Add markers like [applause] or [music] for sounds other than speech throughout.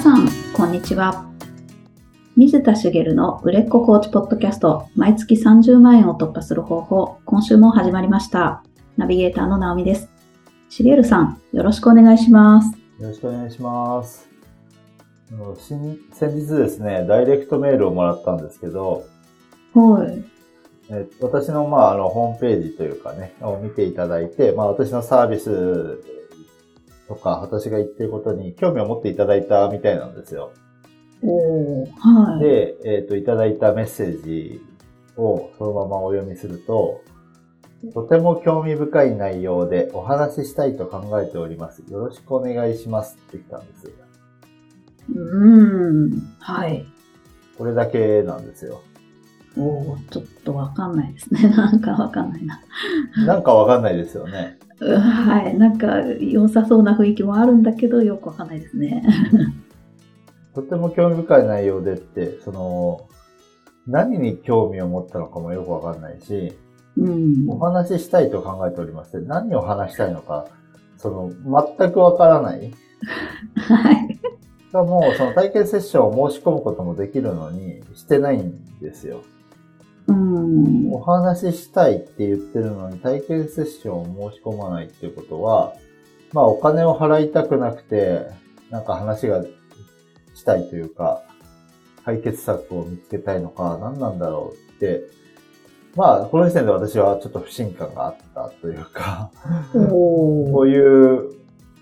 皆さん、こんにちは。水田茂の売れっ子コーチポッドキャスト、毎月30万円を突破する方法、今週も始まりました。ナビゲーターの直美です。茂さん、よろしくお願いします。よろしくお願いします。先日ですね、ダイレクトメールをもらったんですけど、はい。え私の,、まあ、あのホームページというかね、を見ていただいて、まあ、私のサービスとか、私が言ってることに興味を持っていただいたみたいなんですよ。おー、はい。で、えっ、と、いただいたメッセージをそのままお読みすると、とても興味深い内容でお話ししたいと考えております。よろしくお願いしますって来たんです。うーん、はい。これだけなんですよ。おー、ちょっとわかんないですね。[laughs] なんかわかんないな。なんかわかんないですよね。うはい。なんか良さそうな雰囲気もあるんだけど、よくわかんないですね。[laughs] とても興味深い内容でって、その、何に興味を持ったのかもよくわかんないし、うん。お話ししたいと考えておりまして、何を話したいのか、その、全くわからない。はい。がもう、その体験セッションを申し込むこともできるのに、してないんですよ。うん。お話ししたいって言ってるのに、体験セッションを申し込まないっていうことは、まあ、お金を払いたくなくて、なんか話がしたいというか、解決策を見つけたいのか、何なんだろうって、まあ、この時点で私はちょっと不信感があったというか、おこういう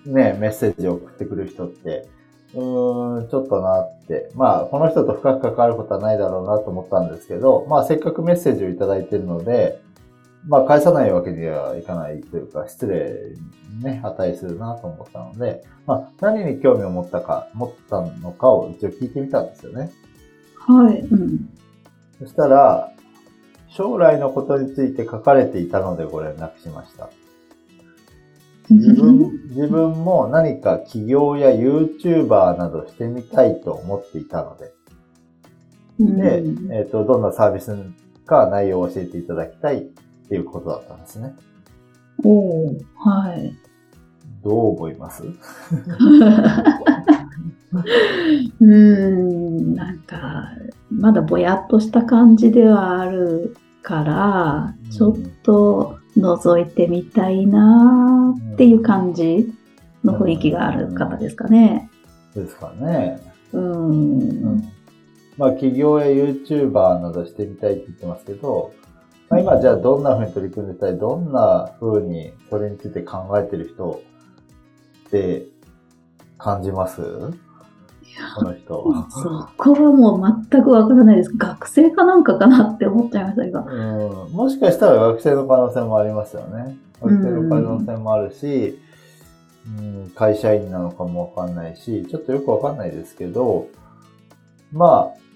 ね、メッセージを送ってくる人って、うーん、ちょっとなって、まあ、この人と深く関わることはないだろうなと思ったんですけど、まあ、せっかくメッセージをいただいているので、まあ、返さないわけにはいかないというか、失礼にね、値するなと思ったので、まあ、何に興味を持ったか、持ったのかを一応聞いてみたんですよね。はい。うん。そしたら、将来のことについて書かれていたのでご連絡しました。自分、自分も何か起業や YouTuber などしてみたいと思っていたので、で、うんえっ、と、どんなサービスか内容を教えていただきたいっていうことだったんですね。おー、はい。どう思います？[laughs] うーん、なんか、まだぼやっとした感じではあるから、ちょっと覗いてみたいなーっていう感じの雰囲気がある方ですかね。ですかね。うー。うんん。まあ、起業や YouTuber などしてみたいって言ってますけど、まあ、今じゃあどんな風に取り組んでたり、どんな風にそれについて考えてる人って感じます？この人は。そこはもう全くわからないです。学生かなんかかなって思っちゃいました、今。うん、もしかしたら学生の可能性もありますよね。学生の可能性もあるし、うん、会社員なのかもわかんないし、ちょっとよくわかんないですけど、まあ、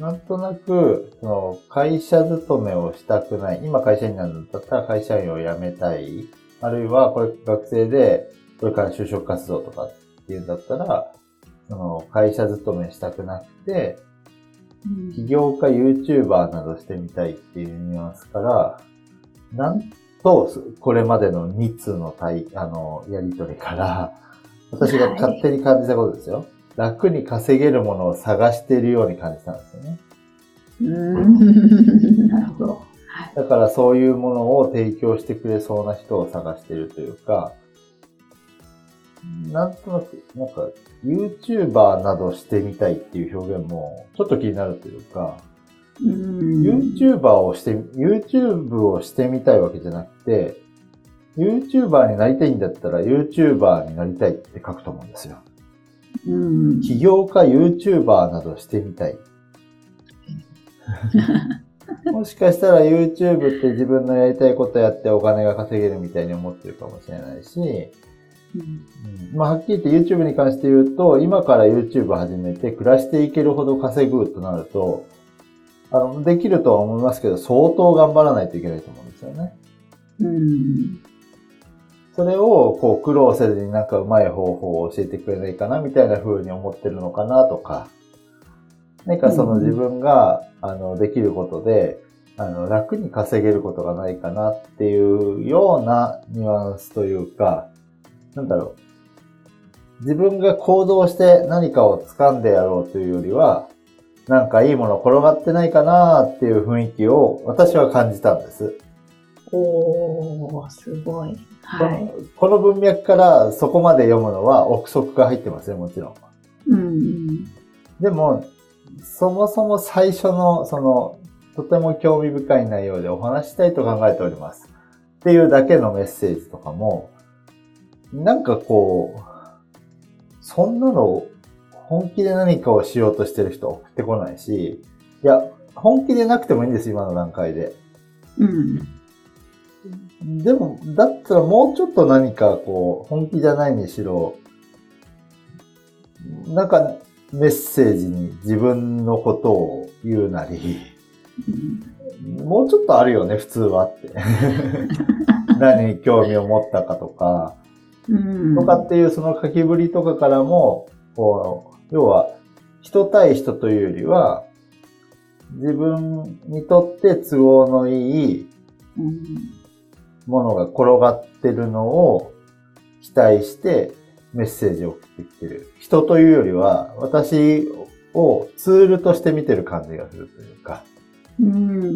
なんとなく、その会社勤めをしたくない。今会社員なんだったら会社員を辞めたい。あるいは、これ学生で、これから就職活動とかっていうんだったら、その会社勤めしたくなくて、起業家 YouTuber などしてみたいっていうニュアンスから、なんと、これまでの2通の対、あの、やりとりから、私が勝手に感じたことですよ。楽に稼げるものを探しているように感じたんですよね。うーん、[laughs] なるほど。はい。だからそういうものを提供してくれそうな人を探しているというか、なんとなく、なんか、YouTuber などしてみたいっていう表現も、ちょっと気になるというか、うーん YouTuber をして、YouTube をしてみたいわけじゃなくて、YouTuber になりたいんだったら YouTuber になりたいって書くと思うんですよ。うん起業家 YouTuber などしてみたい。[laughs] もしかしたら YouTube って自分のやりたいことやってお金が稼げるみたいに思ってるかもしれないし、まあ、はっきり言って YouTube に関して言うと、今から YouTube 始めて暮らしていけるほど稼ぐとなると、あの、できるとは思いますけど、相当頑張らないといけないと思うんですよね。うんそれを、こう、苦労せずになんかうまい方法を教えてくれないかな、みたいな風に思ってるのかな、とか。何かその自分が、あの、できることで、あの、楽に稼げることがないかなっていうようなニュアンスというか、なんだろ自分が行動して何かを掴んでやろうというよりは、なんかいいもの転がってないかなっていう雰囲気を私は感じたんです。おー、すごい。はい。この文脈からそこまで読むのは憶測が入ってますよ、もちろん。うんうん。でも、そもそも最初の、その、とても興味深い内容でお話ししたいと考えております。っていうだけのメッセージとかも、なんかこう、そんなの本気で何かをしようとしてる人送ってこないし、いや、本気でなくてもいいんです、今の段階で。うん。でも、だったらもうちょっと何かこう、本気じゃないにしろ、なんかメッセージに自分のことを言うなり、もうちょっとあるよね、普通はって。[laughs] 何に興味を持ったかとか、うん。とかっていうその書きぶりとかからも、こう、要は、人対人というよりは、自分にとって都合のいいうん。ものが転がってるのを期待してメッセージを送ってきてる。人というよりは、私をツールとして見てる感じがするというか、うん。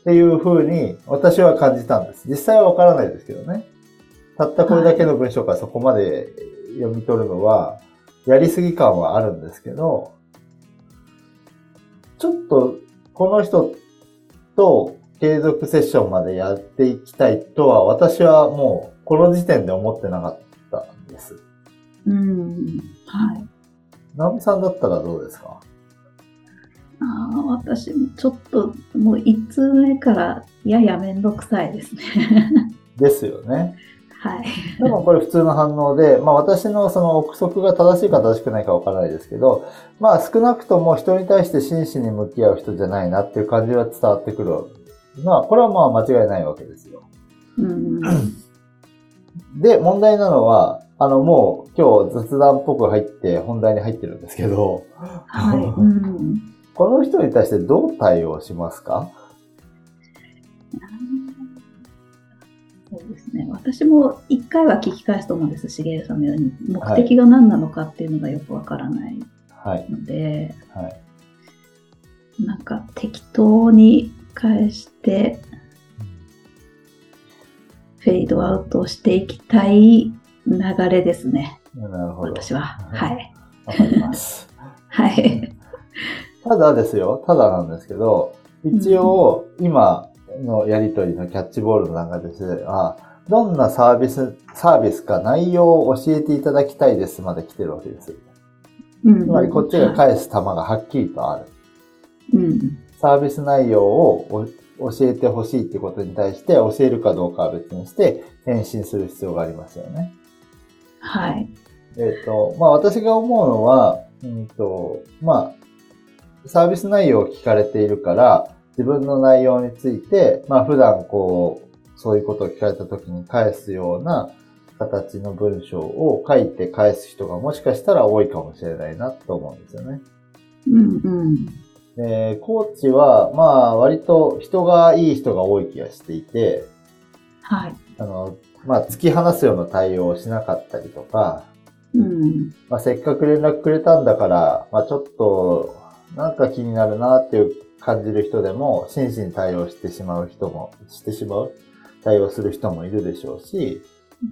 っていう風に私は感じたんです。実際はわからないですけどね。たったこれだけの文章からそこまで読み取るのは、やりすぎ感はあるんですけど、ちょっとこの人と継続セッションまでやっていきたいとは私はもうこの時点で思ってなかったんです。うん。はい。直美さんだったらどうですか？ああ、私もちょっと、もう一通目からややめんどくさいですね。[laughs] ですよね。はい。[laughs] でもこれ普通の反応で、まあ私のその憶測が正しいか正しくないかわからないですけど、まあ少なくとも人に対して真摯に向き合う人じゃないなっていう感じは伝わってくる。まあこれはまあ間違いないわけですよ。うん。で、問題なのは、あのもう今日雑談っぽく入って本題に入ってるんですけど、はい。[laughs] うん。この人に対してどう対応しますか？ね。私も一回は聞き返すと思うんです、しげるさんのように。目的が何なのかっていうのがよくわからないはい。ので、はい。なんか適当に返して、フェードアウトしていきたい流れですね。なるほど。私は。はい。わかります。[laughs] はい。ただですよ、ただなんですけど、一応、今のやりとりのキャッチボールの段階としては、どんなサービス、サービスか内容を教えていただきたいですまで来てるわけです。うんつまりこっちが返す球がはっきりとある。うん。サービス内容をお教えてほしいってことに対して教えるかどうかは別にして返信する必要がありますよね。はい。えっ、と、まあ私が思うのは、うんと、まあ、サービス内容を聞かれているから、自分の内容について、まあ普段こう、そういうことを聞かれた時に返すような形の文章を書いて返す人がもしかしたら多いかもしれないなと思うんですよね。うんうん。で、コーチは、まあ割と人がいい人が多い気がしていて、はい。あの、まあ突き放すような対応をしなかったりとか、うん。まあ、せっかく連絡くれたんだから、まあ、ちょっと、なんか気になるなっていう感じる人でも、真摯に対応してしまう人も、してしまう対応する人もいるでしょうし、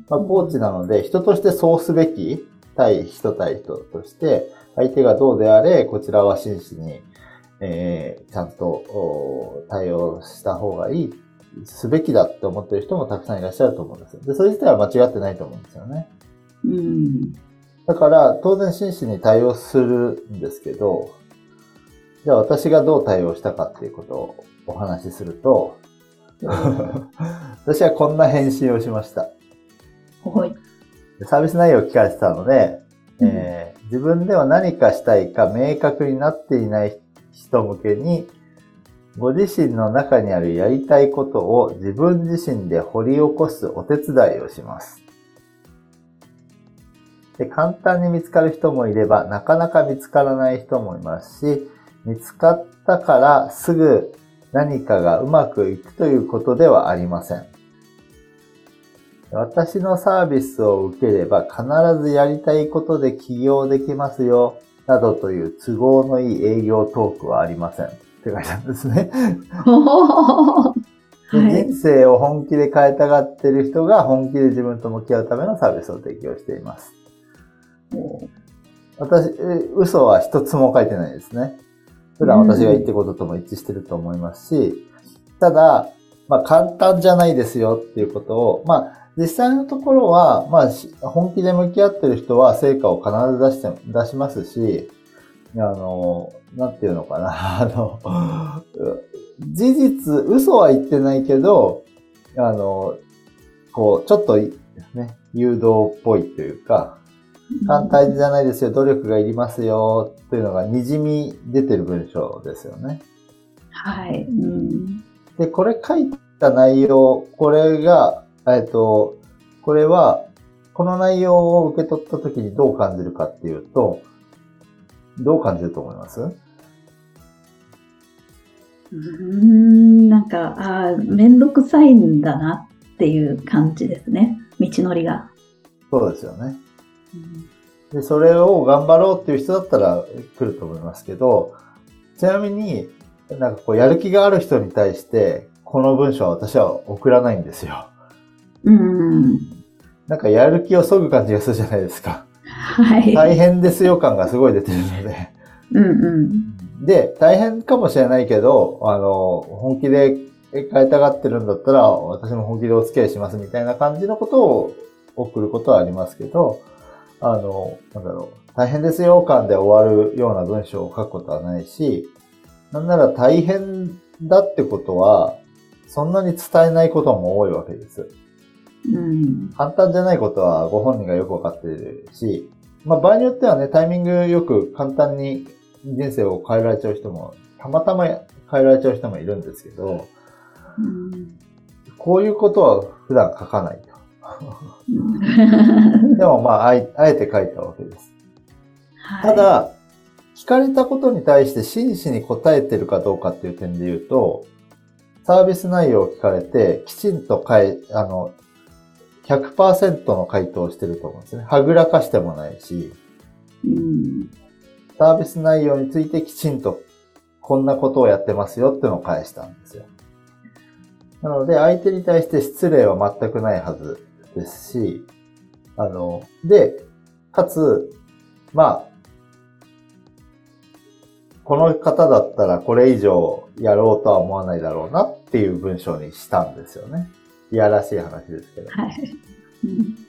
まあ、コーチなので、人としてそうすべき、対人対人として、相手がどうであれ、こちらは真摯に、えー、ちゃんとお対応した方がいい、すべきだって思ってる人もたくさんいらっしゃると思うんですよ。で、それ自体は間違ってないと思うんですよね。うん。だから、当然真摯に対応するんですけど、じゃあ私がどう対応したかっていうことをお話しすると、私はこんな返信をしました。はい。サービス内容を聞かれてたので、えー自分では何かしたいか明確になっていない人向けに、ご自身の中にあるやりたいことを自分自身で掘り起こすお手伝いをします。で簡単に見つかる人もいれば、なかなか見つからない人もいますし、見つかったからすぐ何かがうまくいくということではありません。私のサービスを受ければ必ずやりたいことで起業できますよ、などという都合のいい営業トークはありません。って書いてあるんですね。[laughs] 人生を本気で変えたがってる人が本気で自分と向き合うためのサービスを提供しています。私、え嘘は一つも書いてないですね。普段私が言ってることとも一致してると思いますし、ただ、まあ簡単じゃないですよっていうことを、まあ実際のところは、まあ本気で向き合ってる人は成果を必ず出して、出しますし、あの、なんていうのかな、[laughs] あの、事実、嘘は言ってないけど、あの、こう、ちょっとね、誘導っぽいというか、簡単じゃないですよ、努力がいりますよ、というのが滲み出てる文章ですよね。はい。うん。で、これ書いた内容、これが、えっと、これは、この内容を受け取った時にどう感じるかっていうと、どう感じると思います？うーん、なんか、ああ、めんどくさいんだなっていう感じですね。道のりが。そうですよね。で、それを頑張ろうっていう人だったら来ると思いますけど、ちなみに、なんかこう、やる気がある人に対して、この文章は私は送らないんですよ。うん。なんかやる気を削ぐ感じがするじゃないですか。はい。大変ですよ感がすごい出てるので。うんうん。で、大変かもしれないけど、あの、本気で変えたがってるんだったら、私も本気でお付き合いしますみたいな感じのことを送ることはありますけど、あの、なんだろう、大変ですよ感で終わるような文章を書くことはないし、なんなら大変だってことは、そんなに伝えないことも多いわけです。うん。簡単じゃないことはご本人がよくわかっているし、まあ場合によってはね、タイミングよく簡単に人生を変えられちゃう人も、たまたま変えられちゃう人もいるんですけど、うんこういうことは普段書かないと。う [laughs] んでもまあ、あえあえて書いたわけです。はいただ、聞かれたことに対して真摯に答えてるかどうかっていう点で言うと、サービス内容を聞かれて、きちんと回、あの、100%の回答をしてると思うんですね。はぐらかしてもないし、うんサービス内容についてきちんとこんなことをやってますよってのを返したんですよ。なので、相手に対して失礼は全くないはずですし、あの、で、かつ、まあ、この方だったらこれ以上やろうとは思わないだろうなっていう文章にしたんですよね。いやらしい話ですけど。はい。うん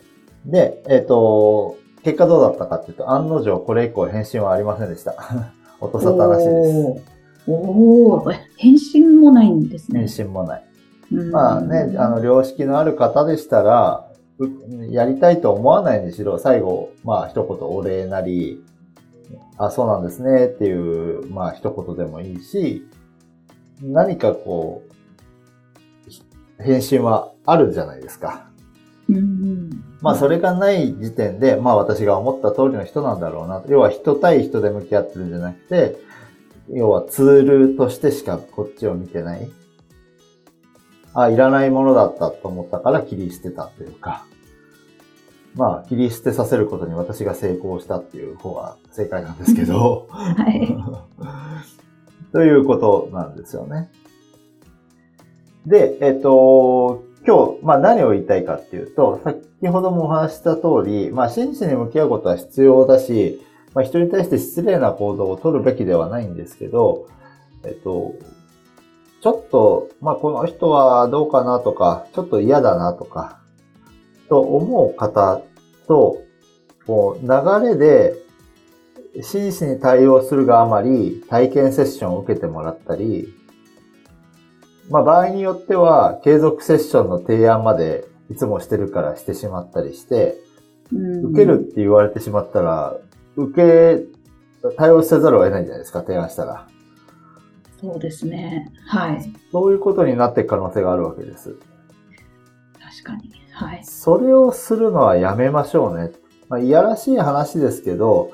で、えっ、と、結果どうだったかっていうと、案の定これ以降返信はありませんでした。[laughs] 落とさったらしいです。おーおー返信もないんですね。返信もない。うんまあね、あの、良識のある方でしたら、うやりたいと思わないにしろ、最後、まあ一言お礼なり、あ、そうなんですねっていう、まあ一言でもいいし、何かこう、返信はあるじゃないですか。うんまあそれがない時点で、まあ私が思った通りの人なんだろうな。要は人対人で向き合ってるんじゃなくて、要はツールとしてしかこっちを見てない。あ、いらないものだったと思ったから切り捨てたというか。まあ切り捨てさせることに私が成功したっていう方が正解なんですけど。はい。[laughs] ということなんですよね。で、えっ、と、今日、まあ何を言いたいかっていうと、先ほどもお話しした通り、まあ真摯に向き合うことは必要だし、まあ人に対して失礼な行動を取るべきではないんですけど、えっと、ちょっと、まあこの人はどうかなとか、ちょっと嫌だなとか、と思う方と、こう流れで真摯に対応するがあまり体験セッションを受けてもらったり、まあ場合によっては継続セッションの提案までいつもしてるからしてしまったりして、うん受けるって言われてしまったら、受け、対応せざるを得ないんじゃないですか、提案したら。そうですね。はい。そういうことになっていく可能性があるわけです。確かに。はい。それをするのはやめましょうね。まあ、いやらしい話ですけど、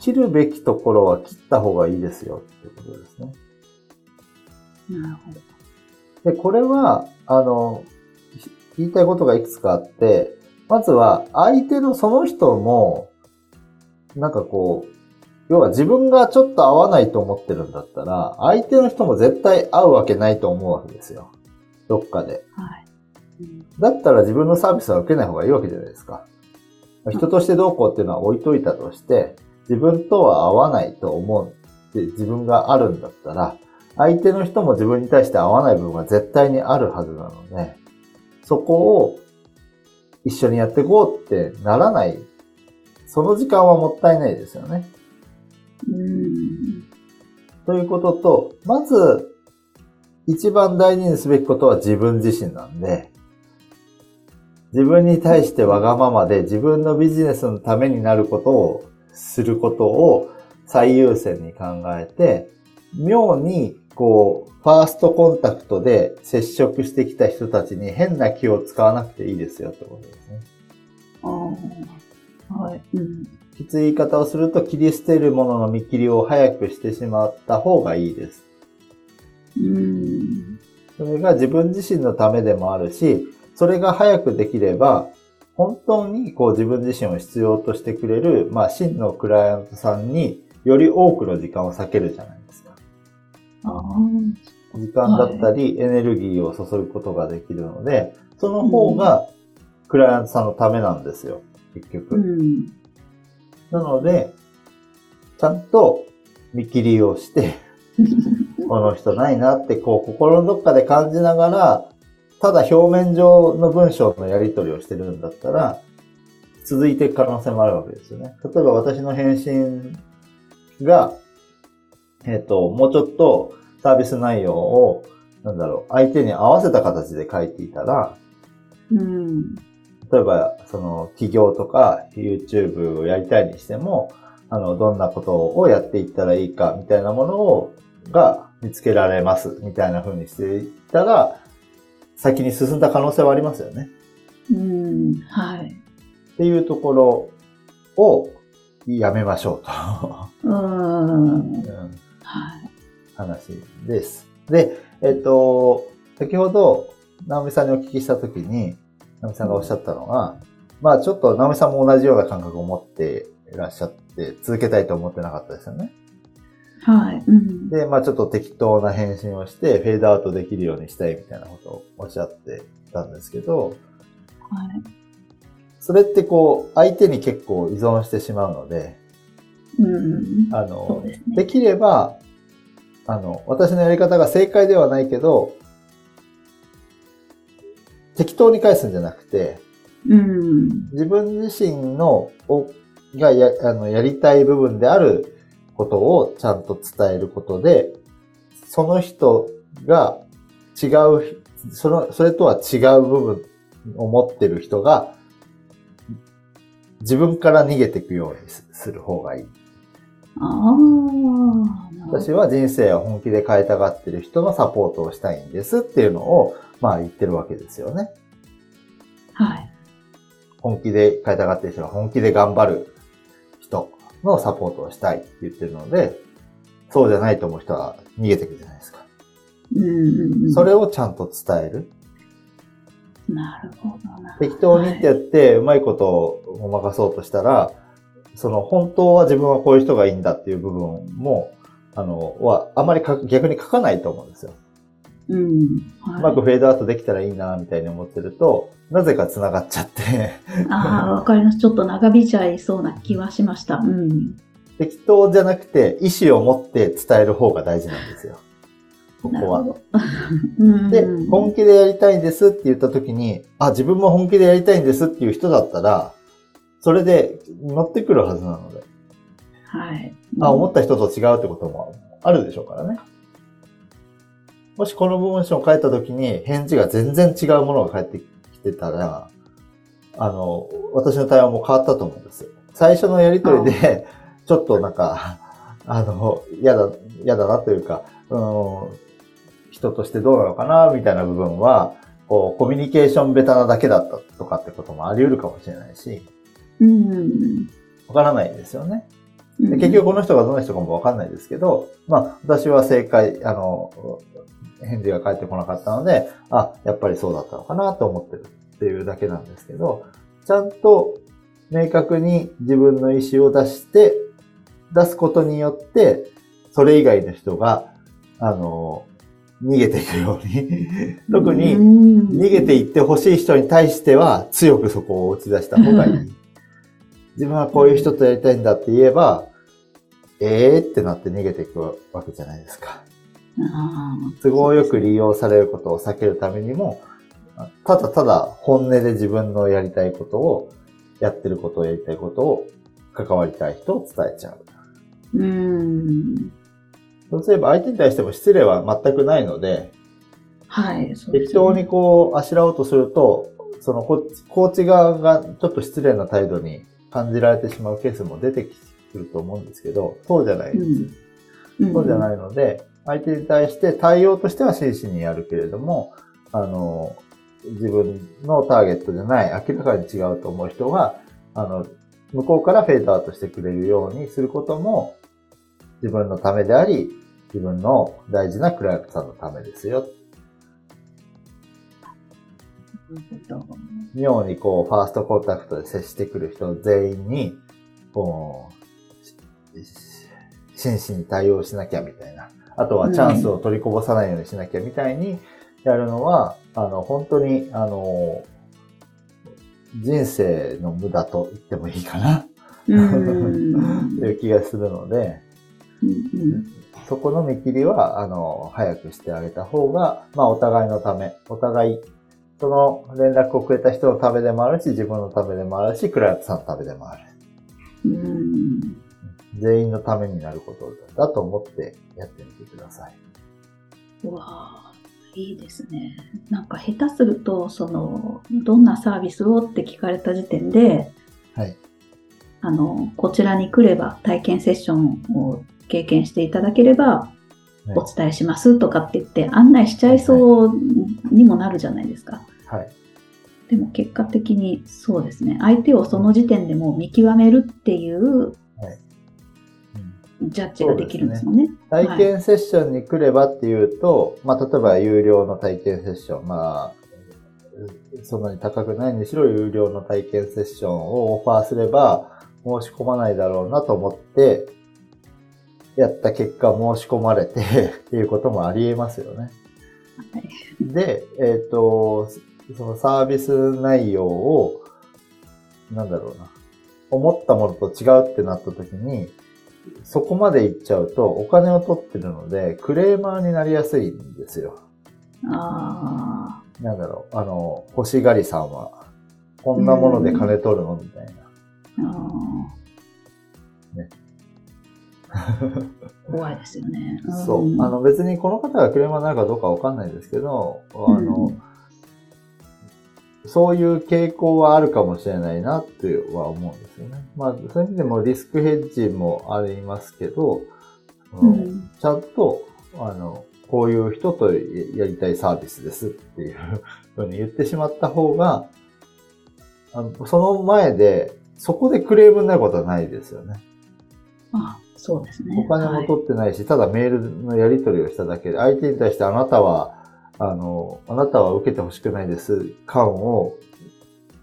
切るべきところは切った方がいいですよっていうことですね。なるほど。で、これは、あの、言いたいことがいくつかあって、まずは相手のその人も、なんかこう、要は自分がちょっと合わないと思ってるんだったら、相手の人も絶対合うわけないと思うわけですよ。どっかで。はい。うんだったら自分のサービスは受けない方がいいわけじゃないですか。人としてどうこうっていうのは置いといたとして、自分とは合わないと思うって自分があるんだったら、相手の人も自分に対して合わない部分が絶対にあるはずなので、そこを一緒にやっていこうってならない。その時間はもったいないですよね。うん。ということと、まず、一番大事にすべきことは自分自身なんで、自分に対してわがままで自分のビジネスのためになることをすることを最優先に考えて、妙にこう、ファーストコンタクトで接触してきた人たちに変な気を使わなくていいですよってことですね。ああ。はい。うん。きつい言い方をすると切り捨てるものの見切りを早くしてしまった方がいいです。うん。それが自分自身のためでもあるし、それが早くできれば、本当にこう自分自身を必要としてくれる、まあ真のクライアントさんにより多くの時間を割けるじゃないですか。ああ。時間だったりエネルギーを注ぐことができるので、その方がクライアントさんのためなんですよ、結局。うん。なので、ちゃんと見切りをして、[laughs] この人ないなってこう心のどっかで感じながら、ただ表面上の文章のやり取りをしてるんだったら、続いていく可能性もあるわけですよね。例えば私の返信が、えっ、と、もうちょっとサービス内容を、なんだろう、相手に合わせた形で書いていたら、うん。例えば、その、企業とか YouTube をやりたいにしても、あの、どんなことをやっていったらいいか、みたいなものを、が見つけられます、みたいな風にしていったら、先に進んだ可能性はありますよね。うん。はい。っていうところを、やめましょううん。と。うんはい。話です。で、えっと、先ほど、直美さんにお聞きしたときに、直美さんがおっしゃったのは、まあちょっと直美さんも同じような感覚を持っていらっしゃって、続けたいと思ってなかったですよね。はい。うん。で、まあちょっと適当な返信をして、フェードアウトできるようにしたいみたいなことをおっしゃってたんですけど、はい。それってこう、相手に結構依存してしまうので、うん。あのですね。できれば、あの、私のやり方が正解ではないけど、適当に返すんじゃなくて、うん。自分自身の、おがやあのやりたい部分であることをちゃんと伝えることで、その人が違う、その、それとは違う部分を持ってる人が、自分から逃げていくようにすする方がいい。私は人生を本気で変えたがってる人のサポートをしたいんですっていうのを、まあ言ってるわけですよね。はい。本気で変えたがってる人が本気で頑張る人のサポートをしたいって言ってるので、そうじゃないと思う人は逃げていくじゃないですか。うん。それをちゃんと伝える。なるほどな。適当にってやって、うまいことをごまかそうとしたら、その本当は自分はこういう人がいいんだっていう部分も、あの、は、あまりか逆に書かないと思うんですよ。うん。うはい、まくフェードアウトできたらいいな、みたいに思ってると、なぜか繋がっちゃって、ああ、わかります。ちょっと長引いちゃいそうな気はしました。うん。適当じゃなくて、意思を持って伝える方が大事なんですよ。ここは。[laughs] で、本気でやりたいんですって言った時に、あ、自分も本気でやりたいんですっていう人だったら、それで乗ってくるはずなので。はい。あ、思った人と違うってこともあるでしょうからね。もしこの文章を書いた時に返事が全然違うものが返ってきてたら、あの、私の対応も変わったと思うんです。最初のやりとりで、ちょっとなんか、あの、嫌だ、嫌だなというか、うん、人としてどうなのかな、みたいな部分は、こう、コミュニケーションベタなだけだったとかってこともあり得るかもしれないし、うん。わからないですよね。うんで結局この人がどの人かもわかんないですけど、まあ私は正解、あの、返事が返ってこなかったので、あ、やっぱりそうだったのかなと思ってる。っていうだけなんですけど、ちゃんと明確に自分の意思を出して、出すことによって、それ以外の人が、あの、逃げていくように [laughs] 特に逃げていってほしい人に対しては強くそこを打ち出した方がいい。自分はこういう人とやりたいんだって言えば、ええー、ってなって逃げていくわけじゃないですか。都合よく利用されることを避けるためにも、ただただ本音で自分のやりたいことを、やってることをやりたいことを、関わりたい人を伝えちゃう。うん。そうすれば相手に対しても失礼は全くないので、はい。そうね、適当にこう、あしらおうとすると、そのこコーチ側がちょっと失礼な態度に感じられてしまうケースも出てくると思うんですけど、そうじゃないです。うん、そうじゃないので、相手に対して対応としては真摯にやるけれども、あの、自分のターゲットじゃない、明らかに違うと思う人が、あの、向こうからフェードアウトしてくれるようにすることも、自分のためであり、自分の大事なクライアントさんのためですよ。妙にこう、ファーストコンタクトで接してくる人全員に、こう、真摯に対応しなきゃみたいな。あとはチャンスを取りこぼさないようにしなきゃみたいにやるのは、あの、本当に、あの、人生の無駄と言ってもいいかな。[laughs] という気がするので、そこの見切りは、あの、早くしてあげた方が、まあ、お互いのため、お互い、その連絡をくれた人のためでもあるし、自分のためでもあるし、クライアントさんのためでもある。全員のためになることだと思ってやってみてください。うわあ、いいですね。なんか下手すると、その、どんなサービスをって聞かれた時点で、はい。あの、こちらに来れば体験セッションを経験していただければ、お伝えしますとかって言って案内しちゃいそうにもなるじゃないですか。はい。でも結果的にそうですね。相手をその時点でも見極めるっていうジャッジができるんですもんね。ね体験セッションに来ればっていうと、はい、まあ、例えば有料の体験セッション、まあ、そんなに高くないにしろ有料の体験セッションをオファーすれば申し込まないだろうなと思って、やった結果申し込まれて [laughs] っていうこともあり得ますよね。はい、で、えっ、ー、と、そのサービス内容を、なんだろうな、思ったものと違うってなった時に、そこまで行っちゃうとお金を取ってるので、クレーマーになりやすいんですよ。ああ。なんだろう、あの、欲しがりさんは、こんなもので金取るのみたいな。ああ。ね。[laughs] 怖いですよね。そう。あの別にこの方がクレーマーなるかどうかわかんないですけど、あの、うんそういう傾向はあるかもしれないなっては思うんですよね。まあ、そういう意味でもリスクヘッジもありますけど、うん、ちゃんと、あの、こういう人とやりたいサービスですっていうふうに言ってしまった方が、あのその前で、そこでクレームになることはないですよね。あそうですね。お金も取ってないし、はい、ただメールのやり取りをしただけで、相手に対してあなたはあの、あなたは受けてほしくないです感を、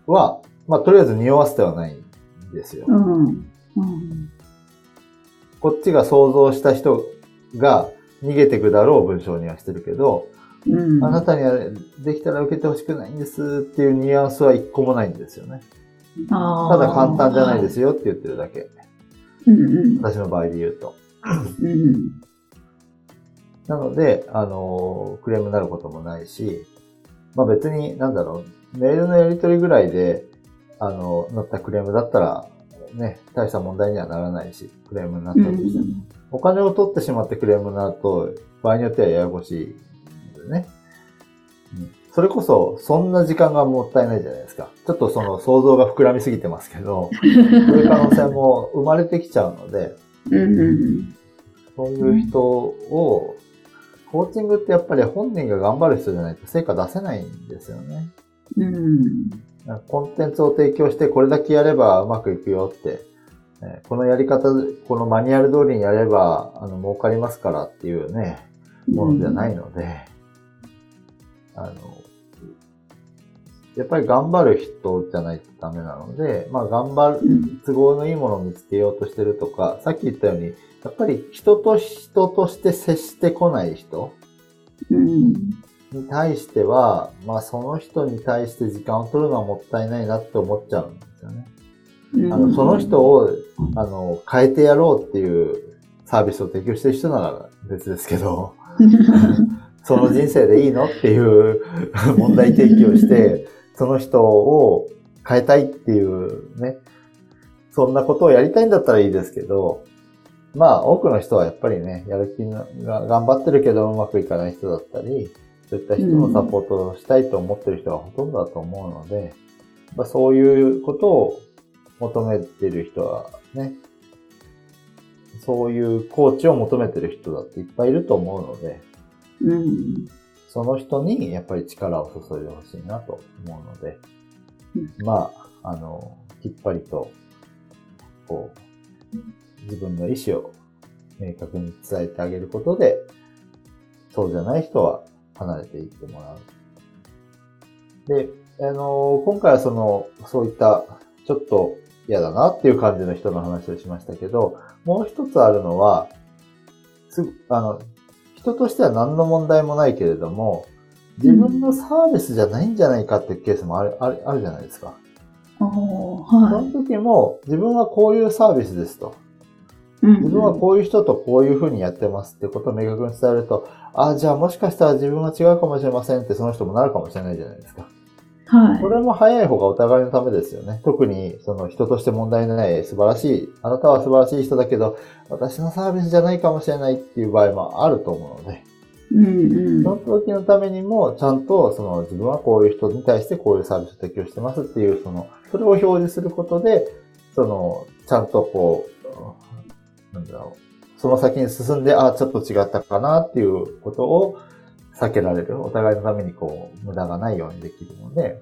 は、まあ、とりあえず匂わせてはないんですよ。うんうん、こっちが想像した人が逃げてくだろう文章にはしてるけど、うん、あなたにはできたら受けてほしくないんですっていうニュアンスは一個もないんですよね。ただ簡単じゃないですよって言ってるだけ。うんうん、私の場合で言うと。うんなので、あの、クレームになることもないし、まあ別に、なんだろう、メールのやり取りぐらいで、あの、乗ったクレームだったら、ね、大した問題にはならないし、クレームになったとしても。うん、お金を取ってしまってクレームになると、場合によってはややこしいのでね。うん、それこそ、そんな時間がもったいないじゃないですか。ちょっとその想像が膨らみすぎてますけど、そういう可能性も生まれてきちゃうので、そういう人をコーチングってやっぱり本人が頑張る人じゃないと成果出せないんですよね。うん。コンテンツを提供してこれだけやればうまくいくよって、このやり方、このマニュアル通りにやれば、あの、儲かりますからっていうね、ものじゃないので、うん、あの、やっぱり頑張る人じゃないとダメなので、まあ頑張る、都合のいいものを見つけようとしてるとか、さっき言ったように、やっぱり人と人として接してこない人に対しては、まあその人に対して時間を取るのはもったいないなって思っちゃうんですよね。あのその人をあの変えてやろうっていうサービスを提供してる人なら別ですけど、[laughs] その人生でいいのっていう問題提起をして、その人を変えたいっていうね、そんなことをやりたいんだったらいいですけど、まあ多くの人はやっぱりね、やる気が頑張ってるけどうまくいかない人だったり、そういった人のサポートをしたいと思ってる人がほとんどだと思うので、まあ、そういうことを求めてる人はね、そういうコーチを求めてる人だっていっぱいいると思うので、その人にやっぱり力を注いでほしいなと思うので、うん、まあ、あの、きっぱりと、こう、自分の意思を明確に伝えてあげることで、そうじゃない人は離れていってもらう。で、あの、今回はその、そういった、ちょっと嫌だなっていう感じの人の話をしましたけど、もう一つあるのは、すあの、人としては何の問題もないけれども、自分のサービスじゃないんじゃないかっていうケースもある、ある、あるじゃないですか。はい、その時も、自分はこういうサービスですと。自分はこういう人とこういうふうにやってますってことを明確に伝えると、ああ、じゃあもしかしたら自分は違うかもしれませんってその人もなるかもしれないじゃないですか。はい。これも早い方がお互いのためですよね。特に、その人として問題のない素晴らしい、あなたは素晴らしい人だけど、私のサービスじゃないかもしれないっていう場合もあると思うので、うんうん、その時のためにも、ちゃんと、その自分はこういう人に対してこういうサービスを提供してますっていう、その、それを表示することで、その、ちゃんとこう、なんだろう、その先に進んで、あ、ちょっと違ったかなっていうことを、避けられる。お互いのためにこう、無駄がないようにできるので、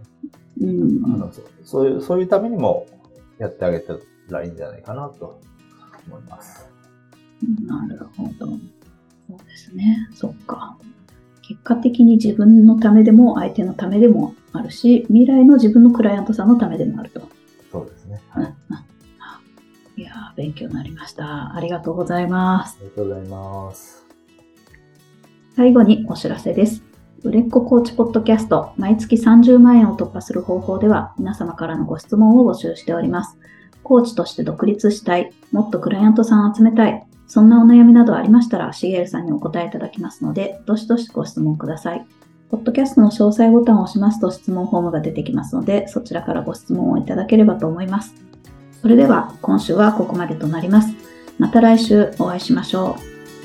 うん、あのそういう、そういうためにもやってあげたらいいんじゃないかなと思います。なるほど。そうですね。そっか。結果的に自分のためでも相手のためでもあるし、未来の自分のクライアントさんのためでもあると。そうですね。はい。いや勉強になりました。ありがとうございます。ありがとうございます。最後にお知らせです。売れっ子コーチポッドキャスト、毎月30万円を突破する方法では、皆様からのご質問を募集しております。コーチとして独立したい、もっとクライアントさん集めたい、そんなお悩みなどありましたら、しげるさんにお答えいただきますので、どしどしご質問ください。ポッドキャストの詳細ボタンを押しますと質問フォームが出てきますので、そちらからご質問をいただければと思います。それでは、今週はここまでとなります。また来週お会いしましょう。